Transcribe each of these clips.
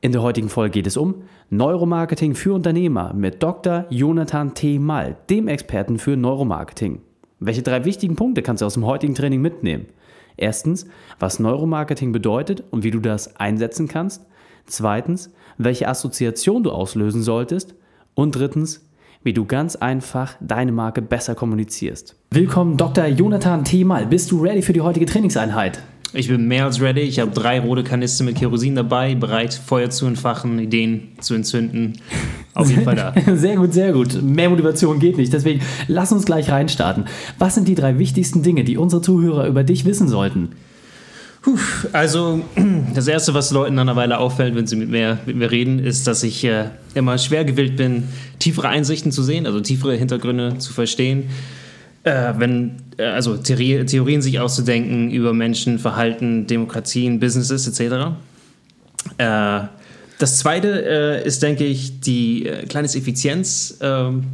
In der heutigen Folge geht es um Neuromarketing für Unternehmer mit Dr. Jonathan T. Mall, dem Experten für Neuromarketing. Welche drei wichtigen Punkte kannst du aus dem heutigen Training mitnehmen? Erstens, was Neuromarketing bedeutet und wie du das einsetzen kannst. Zweitens, welche Assoziation du auslösen solltest. Und drittens, wie du ganz einfach deine Marke besser kommunizierst. Willkommen, Dr. Jonathan T. Mall. Bist du ready für die heutige Trainingseinheit? Ich bin mehr als ready. Ich habe drei rote Kanister mit Kerosin dabei, bereit, Feuer zu entfachen, Ideen zu entzünden. Auf jeden Fall da. Sehr gut, sehr gut. Mehr Motivation geht nicht. Deswegen lass uns gleich reinstarten. Was sind die drei wichtigsten Dinge, die unsere Zuhörer über dich wissen sollten? Puh, also, das Erste, was Leuten nach einer Weile auffällt, wenn sie mit mir, mit mir reden, ist, dass ich äh, immer schwer gewillt bin, tiefere Einsichten zu sehen, also tiefere Hintergründe zu verstehen äh, wenn, äh, also Theorie, Theorien sich auszudenken über Menschen, Verhalten, Demokratien, Businesses etc. Äh, das zweite äh, ist, denke ich, die äh, kleine Effizienz. Ähm,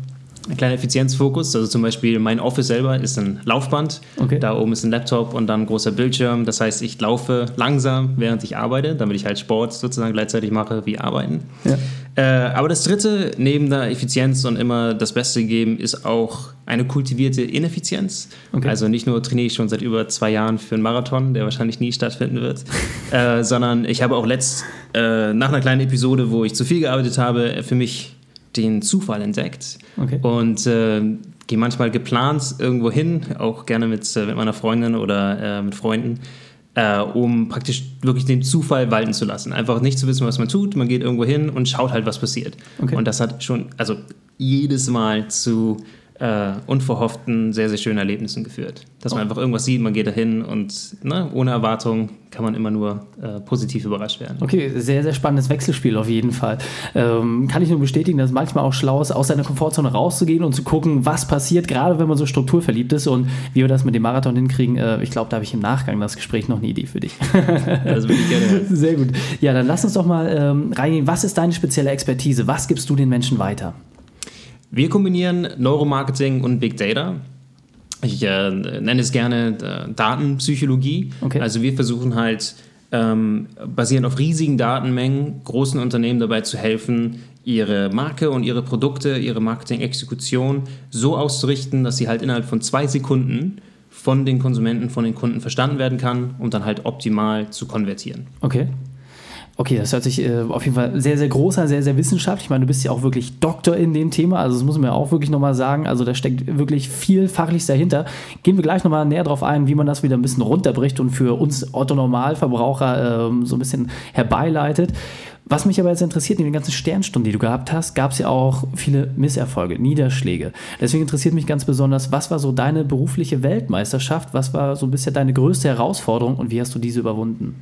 ein kleiner Effizienzfokus. Also zum Beispiel mein Office selber ist ein Laufband. Okay. Da oben ist ein Laptop und dann ein großer Bildschirm. Das heißt, ich laufe langsam, während ich arbeite, damit ich halt Sport sozusagen gleichzeitig mache wie Arbeiten. Ja. Äh, aber das dritte, neben der Effizienz und immer das Beste geben, ist auch eine kultivierte Ineffizienz. Okay. Also nicht nur trainiere ich schon seit über zwei Jahren für einen Marathon, der wahrscheinlich nie stattfinden wird, äh, sondern ich habe auch letzt, äh, nach einer kleinen Episode, wo ich zu viel gearbeitet habe, für mich den Zufall entdeckt. Okay. Und äh, gehe manchmal geplant irgendwo hin, auch gerne mit, äh, mit meiner Freundin oder mit Freunden äh, um praktisch wirklich den Zufall walten zu lassen. Einfach nicht zu wissen, was man tut. Man geht irgendwo hin und schaut halt, was passiert. Okay. Und das hat schon, also jedes Mal zu äh, unverhofften, sehr, sehr schönen Erlebnissen geführt. Dass man oh. einfach irgendwas sieht, man geht dahin und ne, ohne Erwartung kann man immer nur äh, positiv überrascht werden. Okay, sehr, sehr spannendes Wechselspiel auf jeden Fall. Ähm, kann ich nur bestätigen, dass es manchmal auch schlau ist, aus seiner Komfortzone rauszugehen und zu gucken, was passiert, gerade wenn man so strukturverliebt ist und wie wir das mit dem Marathon hinkriegen. Äh, ich glaube, da habe ich im Nachgang das Gespräch noch eine Idee für dich. das würde ich gerne. Sehr gut. Ja, dann lass uns doch mal ähm, reingehen. Was ist deine spezielle Expertise? Was gibst du den Menschen weiter? Wir kombinieren Neuromarketing und Big Data. Ich äh, nenne es gerne äh, Datenpsychologie. Okay. Also wir versuchen halt ähm, basierend auf riesigen Datenmengen großen Unternehmen dabei zu helfen, ihre Marke und ihre Produkte, ihre Marketing-Exekution so auszurichten, dass sie halt innerhalb von zwei Sekunden von den Konsumenten, von den Kunden verstanden werden kann und dann halt optimal zu konvertieren. Okay. Okay, das hört sich äh, auf jeden Fall sehr, sehr groß an, sehr, sehr wissenschaftlich. Ich meine, du bist ja auch wirklich Doktor in dem Thema, also das muss man ja auch wirklich nochmal sagen. Also da steckt wirklich viel Fachliches dahinter. Gehen wir gleich nochmal näher drauf ein, wie man das wieder ein bisschen runterbricht und für uns Otto-Normalverbraucher äh, so ein bisschen herbeileitet. Was mich aber jetzt interessiert, in den ganzen Sternstunden, die du gehabt hast, gab es ja auch viele Misserfolge, Niederschläge. Deswegen interessiert mich ganz besonders, was war so deine berufliche Weltmeisterschaft? Was war so bisher deine größte Herausforderung und wie hast du diese überwunden?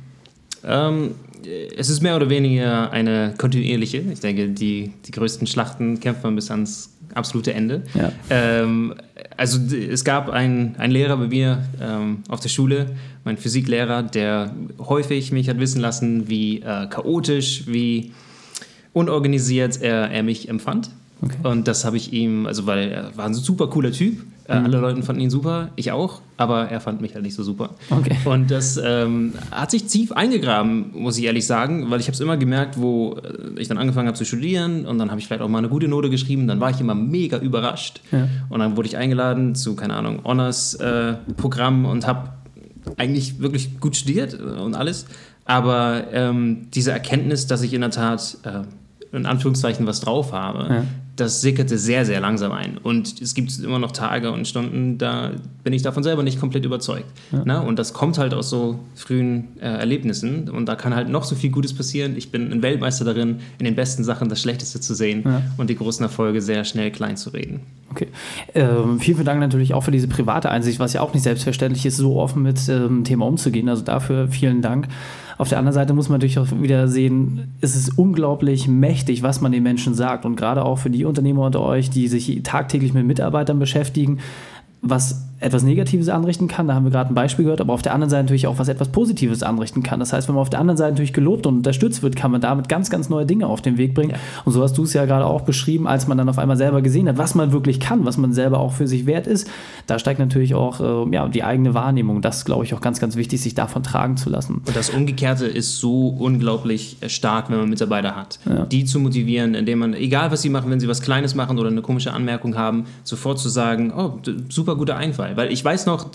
Ähm, es ist mehr oder weniger eine kontinuierliche. Ich denke, die, die größten Schlachten kämpft man bis ans absolute Ende. Ja. Ähm, also es gab einen Lehrer bei mir ähm, auf der Schule, mein Physiklehrer, der häufig mich hat wissen lassen, wie äh, chaotisch, wie unorganisiert er, er mich empfand. Okay. Und das habe ich ihm, also weil er war ein super cooler Typ. Äh, mhm. Alle Leute fanden ihn super, ich auch, aber er fand mich halt nicht so super. Okay. Und das ähm, hat sich tief eingegraben, muss ich ehrlich sagen, weil ich habe es immer gemerkt, wo äh, ich dann angefangen habe zu studieren und dann habe ich vielleicht auch mal eine gute Note geschrieben, dann war ich immer mega überrascht. Ja. Und dann wurde ich eingeladen zu, keine Ahnung, Honors-Programm äh, und habe eigentlich wirklich gut studiert und alles. Aber ähm, diese Erkenntnis, dass ich in der Tat äh, in Anführungszeichen was drauf habe, ja das sickerte sehr, sehr langsam ein. Und es gibt immer noch Tage und Stunden, da bin ich davon selber nicht komplett überzeugt. Ja. Ne? Und das kommt halt aus so frühen äh, Erlebnissen. Und da kann halt noch so viel Gutes passieren. Ich bin ein Weltmeister darin, in den besten Sachen das Schlechteste zu sehen ja. und die großen Erfolge sehr schnell klein zu reden. Okay. Ähm, vielen, vielen Dank natürlich auch für diese private Einsicht, was ja auch nicht selbstverständlich ist, so offen mit dem ähm, Thema umzugehen. Also dafür vielen Dank. Auf der anderen Seite muss man natürlich auch wieder sehen, es ist unglaublich mächtig, was man den Menschen sagt. Und gerade auch für die Unternehmer unter euch, die sich tagtäglich mit Mitarbeitern beschäftigen, was etwas Negatives anrichten kann, da haben wir gerade ein Beispiel gehört, aber auf der anderen Seite natürlich auch was etwas Positives anrichten kann. Das heißt, wenn man auf der anderen Seite natürlich gelobt und unterstützt wird, kann man damit ganz, ganz neue Dinge auf den Weg bringen. Ja. Und so hast du es ja gerade auch beschrieben, als man dann auf einmal selber gesehen hat, was man wirklich kann, was man selber auch für sich wert ist. Da steigt natürlich auch äh, ja, die eigene Wahrnehmung. Das ist, glaube ich, auch ganz, ganz wichtig, sich davon tragen zu lassen. Und das Umgekehrte ist so unglaublich stark, wenn man Mitarbeiter hat. Ja. Die zu motivieren, indem man, egal was sie machen, wenn sie was Kleines machen oder eine komische Anmerkung haben, sofort zu sagen, oh, super guter Einfall. Weil ich weiß noch,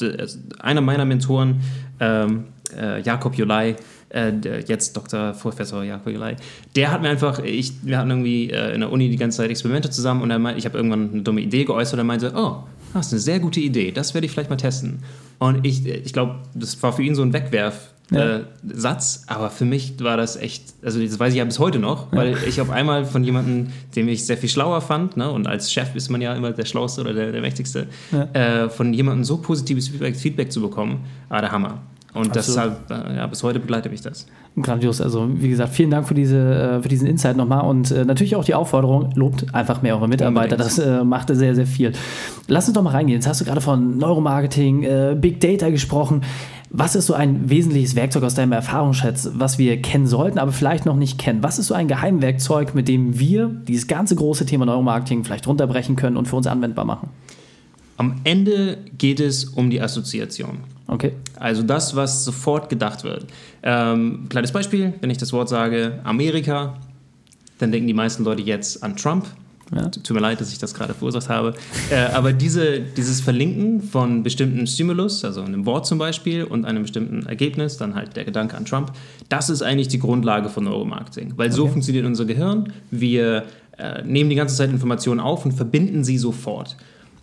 einer meiner Mentoren, ähm, äh, Jakob Jolai, äh, jetzt Dr. Professor Jakob Jolai, der hat mir einfach, ich, wir hatten irgendwie äh, in der Uni die ganze Zeit Experimente zusammen und er meint, ich habe irgendwann eine dumme Idee geäußert und er meinte, oh, das ist eine sehr gute Idee, das werde ich vielleicht mal testen. Und ich, ich glaube, das war für ihn so ein Wegwerf. Ja. Äh, Satz, aber für mich war das echt, also das weiß ich ja bis heute noch, weil ja. ich auf einmal von jemandem, den ich sehr viel schlauer fand, ne, und als Chef ist man ja immer der Schlauste oder der, der Mächtigste, ja. äh, von jemandem so positives Feedback, Feedback, zu bekommen, war der Hammer. Und deshalb, äh, ja, bis heute begleitet mich das. Grandios. Also, wie gesagt, vielen Dank für, diese, äh, für diesen Insight nochmal und äh, natürlich auch die Aufforderung, lobt einfach mehr eure Mitarbeiter. Das äh, macht sehr, sehr viel. Lass uns doch mal reingehen. Jetzt hast du gerade von Neuromarketing, äh, Big Data gesprochen. Was ist so ein wesentliches Werkzeug aus deinem Erfahrungsschatz, was wir kennen sollten, aber vielleicht noch nicht kennen? Was ist so ein Geheimwerkzeug, mit dem wir dieses ganze große Thema Neuromarketing vielleicht runterbrechen können und für uns anwendbar machen? Am Ende geht es um die Assoziation. Okay. Also das, was sofort gedacht wird. Ähm, kleines Beispiel, wenn ich das Wort sage Amerika, dann denken die meisten Leute jetzt an Trump. Ja. Tut mir leid, dass ich das gerade verursacht habe. Äh, aber diese, dieses Verlinken von bestimmten Stimulus, also einem Wort zum Beispiel und einem bestimmten Ergebnis, dann halt der Gedanke an Trump, das ist eigentlich die Grundlage von Neuromarketing. Weil okay. so funktioniert unser Gehirn. Wir äh, nehmen die ganze Zeit Informationen auf und verbinden sie sofort.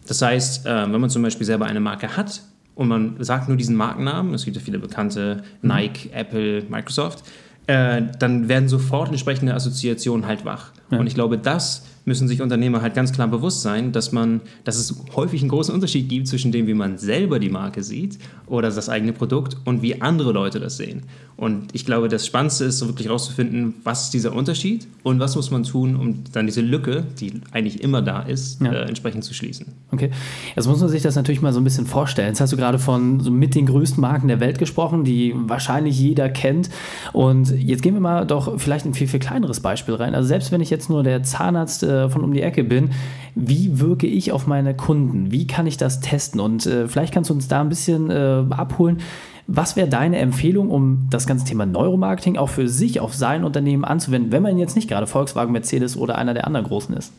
Das heißt, äh, wenn man zum Beispiel selber eine Marke hat und man sagt nur diesen Markennamen, es gibt ja viele bekannte, mhm. Nike, Apple, Microsoft, äh, dann werden sofort entsprechende Assoziationen halt wach. Ja. Und ich glaube, das müssen sich Unternehmer halt ganz klar bewusst sein, dass man, dass es häufig einen großen Unterschied gibt zwischen dem, wie man selber die Marke sieht oder das eigene Produkt und wie andere Leute das sehen. Und ich glaube, das Spannendste ist, so wirklich herauszufinden, was ist dieser Unterschied und was muss man tun, um dann diese Lücke, die eigentlich immer da ist, ja. äh, entsprechend zu schließen. Okay, jetzt muss man sich das natürlich mal so ein bisschen vorstellen. Jetzt hast du gerade von so mit den größten Marken der Welt gesprochen, die wahrscheinlich jeder kennt. Und jetzt gehen wir mal doch vielleicht ein viel, viel kleineres Beispiel rein. Also selbst wenn ich jetzt nur der Zahnarzt äh, von um die Ecke bin, wie wirke ich auf meine Kunden? Wie kann ich das testen? Und äh, vielleicht kannst du uns da ein bisschen äh, abholen. Was wäre deine Empfehlung, um das ganze Thema Neuromarketing auch für sich auf sein Unternehmen anzuwenden, wenn man jetzt nicht gerade Volkswagen, Mercedes oder einer der anderen großen ist?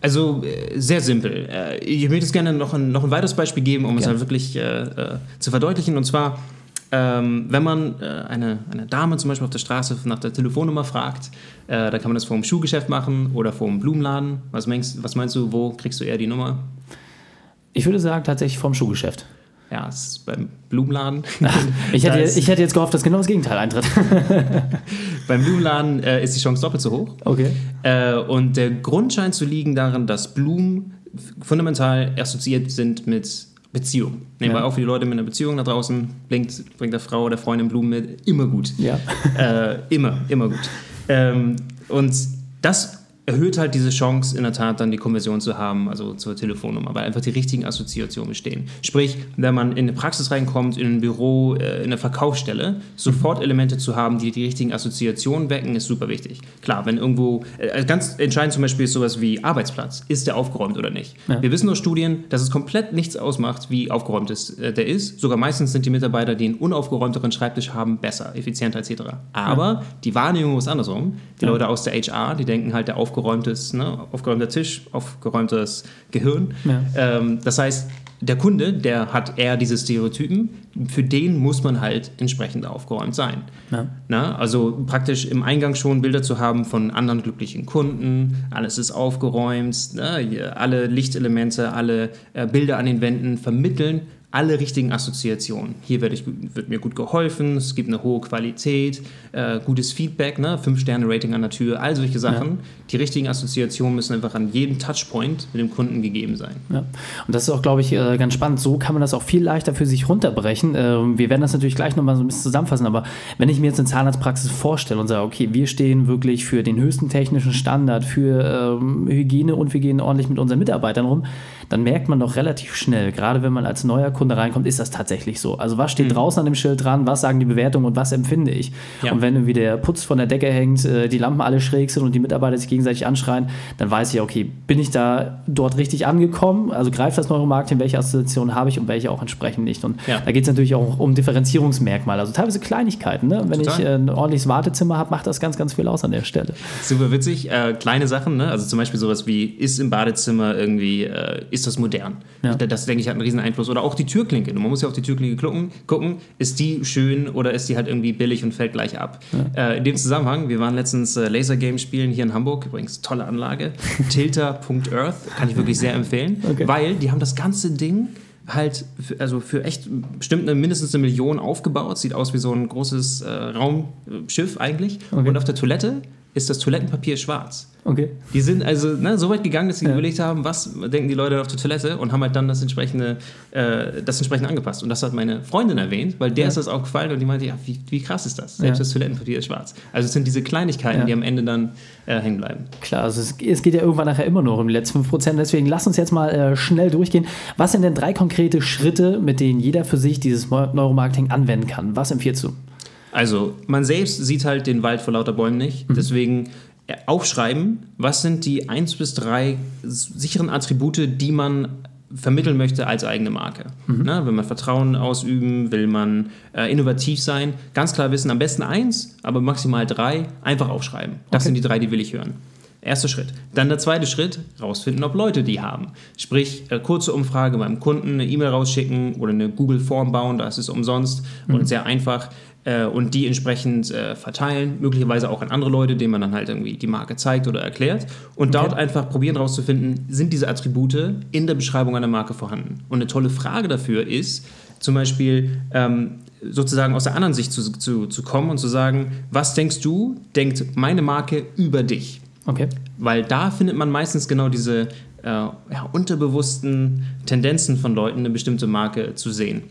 Also äh, sehr simpel. Äh, ich möchte jetzt gerne noch ein, noch ein weiteres Beispiel geben, um ja. es halt wirklich äh, äh, zu verdeutlichen. Und zwar, ähm, wenn man äh, eine, eine Dame zum Beispiel auf der Straße nach der Telefonnummer fragt, äh, da kann man das vor einem Schuhgeschäft machen oder vor einem Blumenladen. Was meinst, was meinst du, wo kriegst du eher die Nummer? Ich würde sagen, tatsächlich vom Schuhgeschäft. Ja, es ist beim Blumenladen. ich, hätte, ich hätte jetzt gehofft, dass genau das Gegenteil eintritt. beim Blumenladen äh, ist die Chance doppelt so hoch. Okay. Äh, und der Grund scheint zu liegen darin, dass Blumen fundamental assoziiert sind mit Beziehung. Nehmen wir ja. auch für die Leute mit einer Beziehung da draußen, bringt, bringt der Frau oder Freundin Blumen mit. Immer gut. Ja. Äh, immer, immer gut. Ähm, und das erhöht halt diese Chance, in der Tat dann die Konversion zu haben, also zur Telefonnummer, weil einfach die richtigen Assoziationen bestehen. Sprich, wenn man in eine Praxis reinkommt, in ein Büro, äh, in eine Verkaufsstelle, sofort. Elemente zu haben, die die richtigen Assoziationen wecken, ist super wichtig. Klar, wenn irgendwo, äh, ganz entscheidend zum Beispiel ist sowas wie Arbeitsplatz. Ist der aufgeräumt oder nicht? Ja. Wir wissen aus Studien, dass es komplett nichts ausmacht, wie aufgeräumt ist, äh, der ist. Sogar meistens sind die Mitarbeiter, die einen unaufgeräumteren Schreibtisch haben, besser, effizienter etc. Aber ja. die Wahrnehmung ist andersrum. Die ja. Leute aus der HR, die denken halt, der aufgeräumte aufgeräumtes, ne, aufgeräumter Tisch, aufgeräumtes Gehirn. Ja. Ähm, das heißt, der Kunde, der hat eher diese Stereotypen, für den muss man halt entsprechend aufgeräumt sein. Ja. Na, also praktisch im Eingang schon Bilder zu haben von anderen glücklichen Kunden, alles ist aufgeräumt, ne, alle Lichtelemente, alle äh, Bilder an den Wänden vermitteln alle richtigen Assoziationen. Hier wird, ich, wird mir gut geholfen, es gibt eine hohe Qualität, äh, gutes Feedback, ne? 5-Sterne-Rating an der Tür, all solche Sachen. Ja. Die richtigen Assoziationen müssen einfach an jedem Touchpoint mit dem Kunden gegeben sein. Ja. Und das ist auch, glaube ich, äh, ganz spannend. So kann man das auch viel leichter für sich runterbrechen. Ähm, wir werden das natürlich gleich nochmal so ein bisschen zusammenfassen, aber wenn ich mir jetzt eine Zahnarztpraxis vorstelle und sage, okay, wir stehen wirklich für den höchsten technischen Standard, für ähm, Hygiene und wir gehen ordentlich mit unseren Mitarbeitern rum, dann merkt man doch relativ schnell, gerade wenn man als neuer Kunde reinkommt, ist das tatsächlich so. Also was steht mhm. draußen an dem Schild dran, was sagen die Bewertungen und was empfinde ich? Ja. Und wenn irgendwie der Putz von der Decke hängt, äh, die Lampen alle schräg sind und die Mitarbeiter sich gegenseitig anschreien, dann weiß ich, okay, bin ich da dort richtig angekommen? Also greift das Neuromarketing, welche Assoziationen habe ich und welche auch entsprechend nicht? Und ja. da geht es natürlich auch um Differenzierungsmerkmale, also teilweise Kleinigkeiten. Ne? Wenn Total. ich äh, ein ordentliches Wartezimmer habe, macht das ganz, ganz viel aus an der Stelle. Super witzig. Äh, kleine Sachen, ne? also zum Beispiel sowas wie, ist im Badezimmer irgendwie, äh, ist das modern? Ja. Das, denke ich, hat einen riesen Einfluss. Oder auch die Türklinke. Man muss ja auf die Türklinke gucken, gucken, ist die schön oder ist die halt irgendwie billig und fällt gleich ab. Ja. Äh, in dem Zusammenhang, wir waren letztens äh, Lasergame spielen hier in Hamburg, übrigens tolle Anlage, tilter.earth, kann ich wirklich sehr empfehlen, okay. weil die haben das ganze Ding halt für, also für echt bestimmt eine, mindestens eine Million aufgebaut. Sieht aus wie so ein großes äh, Raumschiff eigentlich. Okay. Und auf der Toilette ist das Toilettenpapier schwarz. Okay. Die sind also ne, so weit gegangen, dass sie ja. überlegt haben, was denken die Leute auf der Toilette und haben halt dann das entsprechende, äh, das entsprechend angepasst. Und das hat meine Freundin erwähnt, weil der ja. ist das auch gefallen und die meinte, ja, wie, wie krass ist das? Selbst ja. das Toilettenpapier ist schwarz. Also es sind diese Kleinigkeiten, die am Ende dann äh, hängen bleiben. Klar, also es, es, geht ja irgendwann nachher immer noch um die letzten 5%. Deswegen lass uns jetzt mal äh, schnell durchgehen. Was sind denn drei konkrete Schritte, mit denen jeder für sich dieses Neuromarketing anwenden kann? Was empfiehlst du? Also, man selbst sieht halt den Wald vor lauter Bäumen nicht. Mhm. Deswegen aufschreiben, was sind die eins bis drei sicheren Attribute, die man vermitteln möchte als eigene Marke. Mhm. Ne, will man Vertrauen ausüben, will man äh, innovativ sein, ganz klar wissen, am besten eins, aber maximal drei, einfach aufschreiben. Das okay. sind die drei, die will ich hören. Erster Schritt. Dann der zweite Schritt, rausfinden, ob Leute die haben. Sprich, äh, kurze Umfrage beim Kunden, eine E-Mail rausschicken oder eine Google-Form bauen, das ist umsonst mhm. und sehr einfach äh, und die entsprechend äh, verteilen, möglicherweise auch an andere Leute, denen man dann halt irgendwie die Marke zeigt oder erklärt und okay. dort einfach probieren herauszufinden, sind diese Attribute in der Beschreibung einer Marke vorhanden. Und eine tolle Frage dafür ist, zum Beispiel ähm, sozusagen aus der anderen Sicht zu, zu, zu kommen und zu sagen, was denkst du, denkt meine Marke über dich? Okay. Weil da findet man meistens genau diese äh, ja, unterbewussten Tendenzen von Leuten, eine bestimmte Marke zu sehen.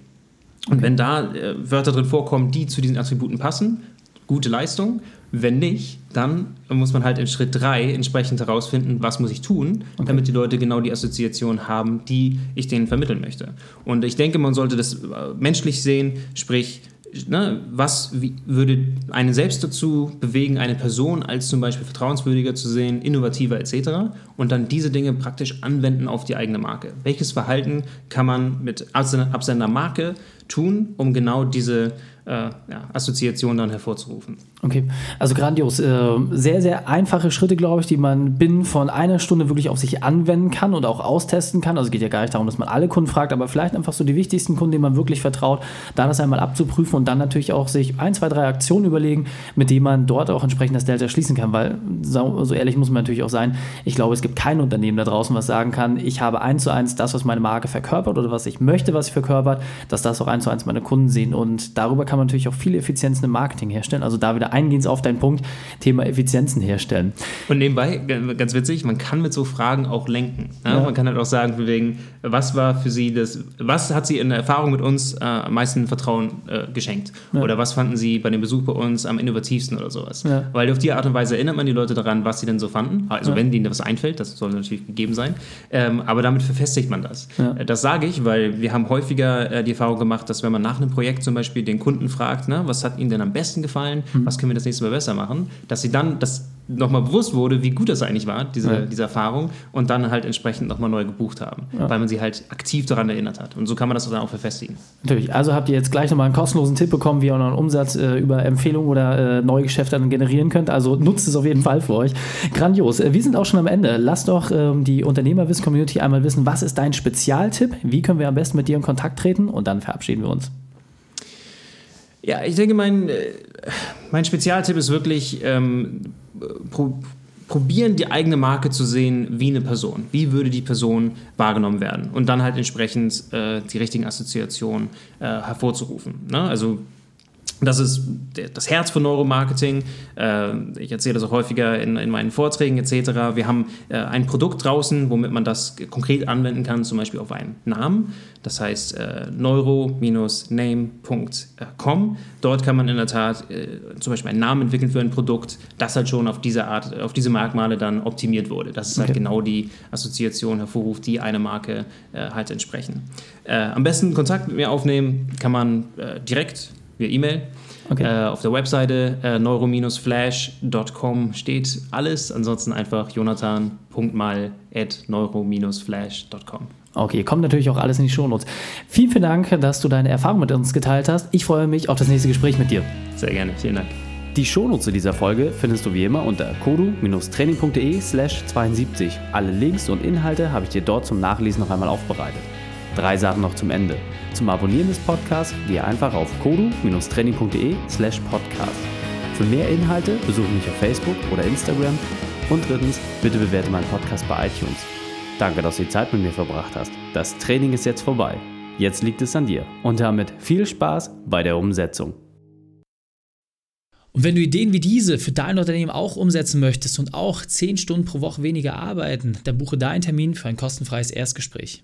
Und wenn da äh, Wörter drin vorkommen, die zu diesen Attributen passen, gute Leistung. Wenn nicht, dann muss man halt in Schritt 3 entsprechend herausfinden, was muss ich tun, okay. damit die Leute genau die Assoziation haben, die ich denen vermitteln möchte. Und ich denke, man sollte das äh, menschlich sehen, sprich, ne, was wie, würde einen selbst dazu bewegen, eine Person als zum Beispiel vertrauenswürdiger zu sehen, innovativer etc. Und dann diese Dinge praktisch anwenden auf die eigene Marke. Welches Verhalten kann man mit Absender Marke tun, um genau diese ja, Assoziation dann hervorzurufen. Okay, also grandios. Äh, sehr, sehr einfache Schritte, glaube ich, die man binnen von einer Stunde wirklich auf sich anwenden kann und auch austesten kann. Also es geht ja gar nicht darum, dass man alle Kunden fragt, aber vielleicht einfach so die wichtigsten Kunden, denen man wirklich vertraut, da das einmal abzuprüfen und dann natürlich auch sich ein, zwei, drei Aktionen überlegen, mit denen man dort auch entsprechend das Delta schließen kann. Weil, so, ehrlich muss man natürlich auch sein, ich glaube, es gibt kein Unternehmen da draußen, was sagen kann, ich habe eins zu eins das, was meine Marke verkörpert oder was ich möchte, was sie verkörpert, dass das auch eins zu eins meine Kunden sehen. Und darüber kann man natürlich auch viele Effizienzen im Marketing herstellen. Also da wieder eingehend auf deinen Punkt, Thema Effizienzen herstellen. Und nebenbei, ganz witzig, man kann mit so Fragen auch lenken. Ne? Ja. Man kann halt auch sagen, wegen, was war für sie das, was hat sie in der Erfahrung mit uns äh, am meisten Vertrauen äh, geschenkt? Ja. Oder was fanden sie bei dem Besuch bei uns am innovativsten oder sowas? Ja. Weil auf die Art und Weise erinnert man die Leute daran, was sie denn so fanden. Also wenn ihnen was einfällt, das soll natürlich gegeben sein. Ähm, aber damit verfestigt man das. Das sage ich, weil wir haben häufiger äh, die Erfahrung gemacht, dass wenn man nach einem Projekt zum Beispiel den Kunden fragt, ne, was hat ihnen denn am besten gefallen, mhm. was können wir das nächste Mal besser machen, dass sie dann das nochmal bewusst wurde, wie gut das eigentlich war, diese, ja. diese Erfahrung, und dann halt entsprechend nochmal neu gebucht haben, ja. weil man sie halt aktiv daran erinnert hat. Und so kann man das dann auch verfestigen. Natürlich. Also habt ihr jetzt gleich nochmal einen kostenlosen Tipp bekommen, wie ihr auch noch einen Umsatz äh, über Empfehlungen oder äh, neue Geschäfte dann generieren könnt. Also nutzt es auf jeden Fall für euch. Grandios. Äh, wir sind auch schon am Ende. Lass doch ähm, die Unternehmerwissen-Community einmal wissen, was ist dein Spezialtipp? Wie können wir am besten mit dir in Kontakt treten? Und dann verabschieden wir uns. Ja, ich denke, mein, äh, mein Spezialtipp ist wirklich, ähm, pro, probieren, die eigene Marke zu sehen wie eine Person. Wie würde die Person wahrgenommen werden? Und dann halt entsprechend äh, die richtigen Assoziationen äh, hervorzurufen. Ne? Also das ist das Herz von Neuromarketing. Äh, ich erzähle das auch häufiger in, in meinen Vorträgen etc. Wir haben äh, ein Produkt draußen, womit man das konkret anwenden kann, zum Beispiel auf einen Namen. Das heißt äh, neuro-name.com. Dort kann man in der Tat zum Beispiel einen Namen entwickeln für ein Produkt, das halt schon auf diese Art, auf diese Merkmale dann optimiert wurde. Das ist halt okay. genau die Assoziation hervorruft, die eine Marke halt entsprechen. am besten Kontakt mit mir aufnehmen kann man direkt via E-Mail. Okay. Äh, auf der Webseite äh, neuro-flash.com steht alles. Ansonsten einfach jonathan.mal.neuro-flash.com. Okay, kommt natürlich auch alles in die Shownotes. Vielen, vielen Dank, dass du deine Erfahrung mit uns geteilt hast. Ich freue mich auf das nächste Gespräch mit dir. Sehr gerne, vielen Dank. Die Shownotes zu dieser Folge findest du wie immer unter kodu-training.de slash 72. Alle Links und Inhalte habe ich dir dort zum Nachlesen noch einmal aufbereitet. Drei Sachen noch zum Ende. Zum Abonnieren des Podcasts gehe einfach auf kodu-training.de slash podcast. Für mehr Inhalte besuche mich auf Facebook oder Instagram. Und drittens, bitte bewerte meinen Podcast bei iTunes. Danke, dass du die Zeit mit mir verbracht hast. Das Training ist jetzt vorbei. Jetzt liegt es an dir. Und damit viel Spaß bei der Umsetzung. Und wenn du Ideen wie diese für dein Unternehmen auch umsetzen möchtest und auch 10 Stunden pro Woche weniger arbeiten, dann buche deinen Termin für ein kostenfreies Erstgespräch.